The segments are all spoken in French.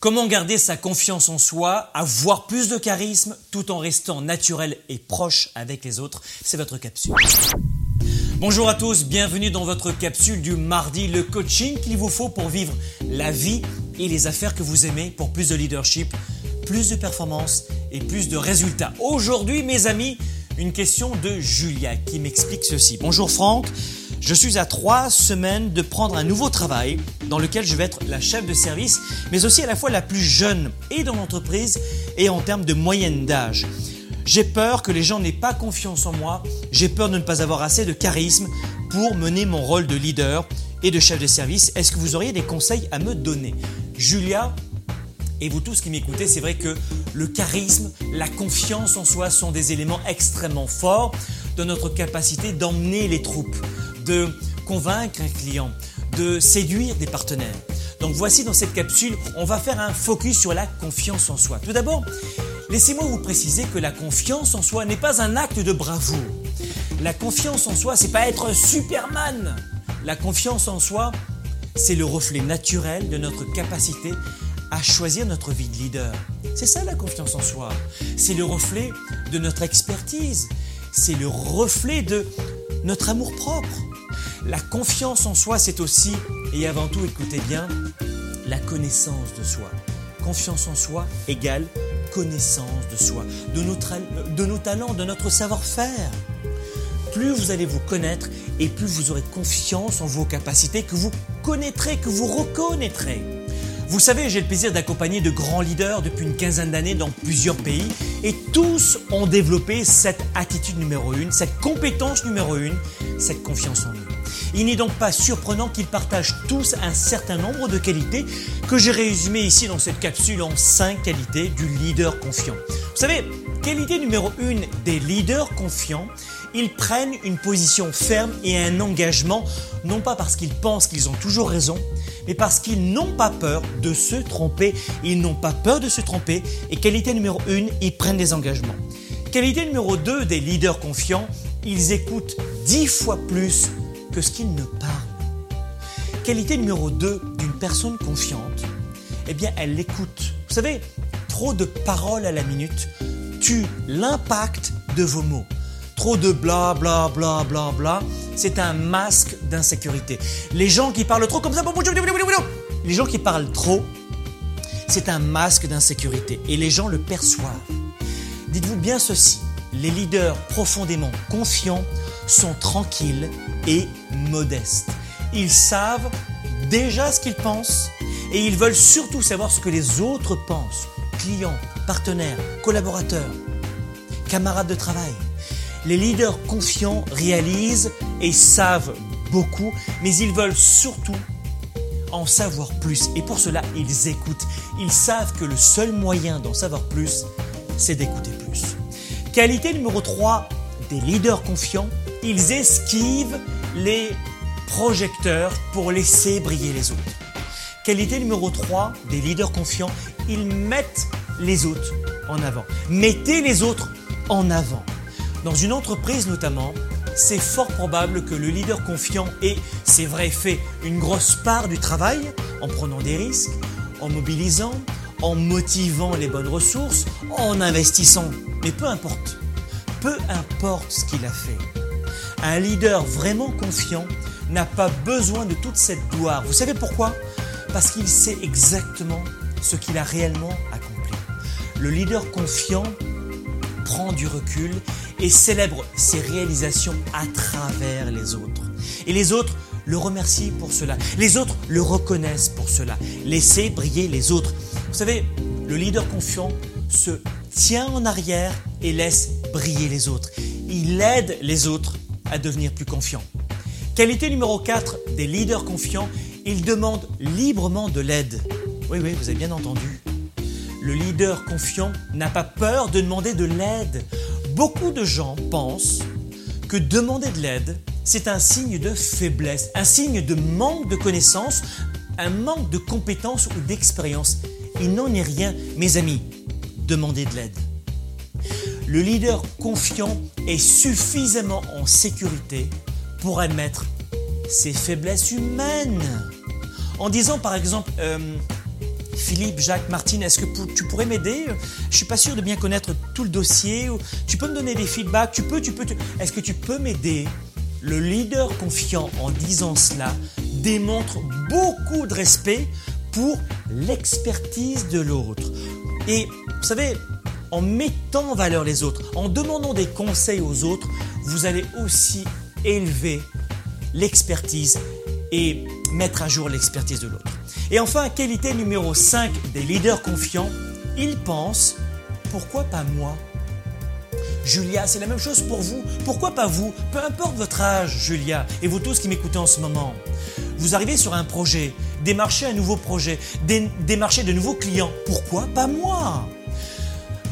Comment garder sa confiance en soi, avoir plus de charisme tout en restant naturel et proche avec les autres? C'est votre capsule. Bonjour à tous, bienvenue dans votre capsule du mardi, le coaching qu'il vous faut pour vivre la vie et les affaires que vous aimez pour plus de leadership, plus de performance et plus de résultats. Aujourd'hui, mes amis, une question de Julia qui m'explique ceci. Bonjour Franck, je suis à trois semaines de prendre un nouveau travail dans lequel je vais être la chef de service, mais aussi à la fois la plus jeune et dans l'entreprise et en termes de moyenne d'âge. J'ai peur que les gens n'aient pas confiance en moi, j'ai peur de ne pas avoir assez de charisme pour mener mon rôle de leader et de chef de service. Est-ce que vous auriez des conseils à me donner? Julia, et vous tous qui m'écoutez, c'est vrai que le charisme, la confiance en soi sont des éléments extrêmement forts de notre capacité d'emmener les troupes de convaincre un client, de séduire des partenaires. Donc voici dans cette capsule, on va faire un focus sur la confiance en soi. Tout d'abord, laissez-moi vous préciser que la confiance en soi n'est pas un acte de bravoure. La confiance en soi, c'est pas être Superman. La confiance en soi, c'est le reflet naturel de notre capacité à choisir notre vie de leader. C'est ça la confiance en soi. C'est le reflet de notre expertise. C'est le reflet de notre amour propre. La confiance en soi, c'est aussi, et avant tout, écoutez bien, la connaissance de soi. Confiance en soi égale connaissance de soi, de nos, talents, de notre savoir-faire. Plus vous allez vous connaître et plus vous aurez confiance en vos capacités que vous connaîtrez, que vous reconnaîtrez. Vous savez, j'ai le plaisir d'accompagner de grands leaders depuis une quinzaine d'années dans plusieurs pays et tous ont développé cette attitude numéro une, cette compétence numéro une, cette confiance en eux. Il n'est donc pas surprenant qu'ils partagent tous un certain nombre de qualités que j'ai résumées ici dans cette capsule en 5 qualités du leader confiant. Vous savez, qualité numéro 1 des leaders confiants, ils prennent une position ferme et un engagement, non pas parce qu'ils pensent qu'ils ont toujours raison, mais parce qu'ils n'ont pas peur de se tromper. Ils n'ont pas peur de se tromper. Et qualité numéro 1, ils prennent des engagements. Qualité numéro 2 des leaders confiants, ils écoutent 10 fois plus que ce qu'il ne parle. Qualité numéro 2 d'une personne confiante, eh bien, elle l'écoute. Vous savez, trop de paroles à la minute tue l'impact de vos mots. Trop de bla bla bla bla bla, c'est un masque d'insécurité. Les gens qui parlent trop comme ça, les gens qui parlent trop, c'est un masque d'insécurité et les gens le perçoivent. Dites-vous bien ceci, les leaders profondément confiants sont tranquilles et modestes. Ils savent déjà ce qu'ils pensent et ils veulent surtout savoir ce que les autres pensent. Clients, partenaires, collaborateurs, camarades de travail. Les leaders confiants réalisent et savent beaucoup, mais ils veulent surtout en savoir plus. Et pour cela, ils écoutent. Ils savent que le seul moyen d'en savoir plus, c'est d'écouter plus. Qualité numéro 3 des leaders confiants, ils esquivent les projecteurs pour laisser briller les autres. Qualité numéro 3 des leaders confiants, ils mettent les autres en avant. Mettez les autres en avant. Dans une entreprise notamment, c'est fort probable que le leader confiant ait, c'est vrai, fait une grosse part du travail en prenant des risques, en mobilisant, en motivant les bonnes ressources, en investissant. Mais peu importe. Peu importe ce qu'il a fait. Un leader vraiment confiant n'a pas besoin de toute cette gloire. Vous savez pourquoi? Parce qu'il sait exactement ce qu'il a réellement accompli. Le leader confiant prend du recul et célèbre ses réalisations à travers les autres. Et les autres le remercient pour cela. Les autres le reconnaissent pour cela. Laissez briller les autres. Vous savez, le leader confiant se tient en arrière et laisse briller les autres. Il aide les autres à devenir plus confiants. Qualité numéro 4 des leaders confiants, ils demandent librement de l'aide. Oui, oui, vous avez bien entendu. Le leader confiant n'a pas peur de demander de l'aide. Beaucoup de gens pensent que demander de l'aide, c'est un signe de faiblesse, un signe de manque de connaissances, un manque de compétences ou d'expérience. Il n'en est rien, mes amis. Demandez de l'aide. Le leader confiant est suffisamment en sécurité pour admettre ses faiblesses humaines. En disant par exemple, euh, Philippe, Jacques, Martine, est-ce que tu pourrais m'aider? Je suis pas sûr de bien connaître tout le dossier. Tu peux me donner des feedbacks? Tu peux, tu peux. Est-ce que tu peux m'aider? Le leader confiant en disant cela démontre beaucoup de respect pour l'expertise de l'autre. Et vous savez, en mettant en valeur les autres, en demandant des conseils aux autres, vous allez aussi élever l'expertise et mettre à jour l'expertise de l'autre. Et enfin, qualité numéro 5 des leaders confiants, ils pensent, pourquoi pas moi? Julia, c'est la même chose pour vous. Pourquoi pas vous? Peu importe votre âge, Julia, et vous tous qui m'écoutez en ce moment. Vous arrivez sur un projet, démarchez un nouveau projet, démarchez de nouveaux clients. Pourquoi pas moi?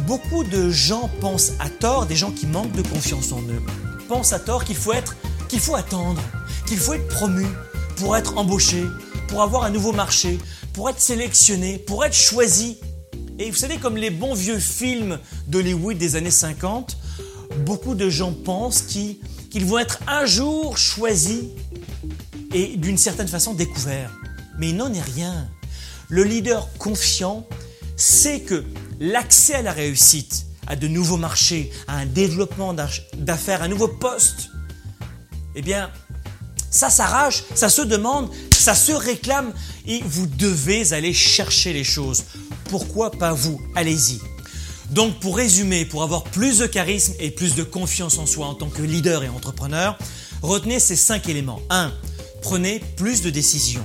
Beaucoup de gens pensent à tort, des gens qui manquent de confiance en eux, pensent à tort qu'il faut être, qu'il faut attendre, qu'il faut être promu pour être embauché, pour avoir un nouveau marché, pour être sélectionné, pour être choisi. Et vous savez, comme les bons vieux films d'Hollywood des années 50, beaucoup de gens pensent qu'ils vont être un jour choisis et d'une certaine façon découverts. Mais il n'en est rien. Le leader confiant sait que l'accès à la réussite, à de nouveaux marchés, à un développement d'affaires, un nouveau poste, eh bien, ça s'arrache, ça se demande, ça se réclame et vous devez aller chercher les choses. Pourquoi pas vous? Allez-y. Donc pour résumer, pour avoir plus de charisme et plus de confiance en soi en tant que leader et entrepreneur, retenez ces cinq éléments. 1. Prenez plus de décisions.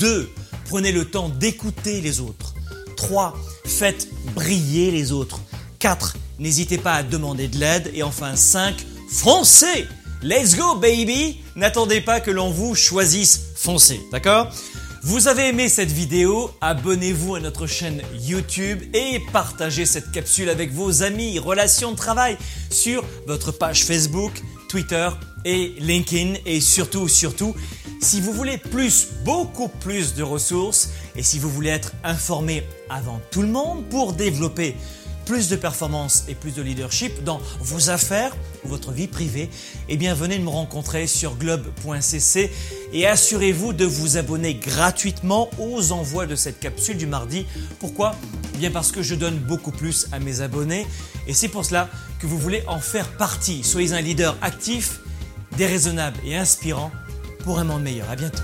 2. Prenez le temps d'écouter les autres. 3. Faites briller les autres. 4. N'hésitez pas à demander de l'aide. Et enfin 5. Foncez Let's go baby N'attendez pas que l'on vous choisisse. Foncez, d'accord? Vous avez aimé cette vidéo, abonnez-vous à notre chaîne YouTube et partagez cette capsule avec vos amis, relations de travail sur votre page Facebook, Twitter et LinkedIn et surtout, surtout, si vous voulez plus, beaucoup plus de ressources et si vous voulez être informé avant tout le monde pour développer plus de performance et plus de leadership dans vos affaires ou votre vie privée, eh bien venez me rencontrer sur globe.cc et assurez-vous de vous abonner gratuitement aux envois de cette capsule du mardi. Pourquoi? Eh Bien parce que je donne beaucoup plus à mes abonnés et c'est pour cela que vous voulez en faire partie. Soyez un leader actif, déraisonnable et inspirant pour un monde meilleur. À bientôt.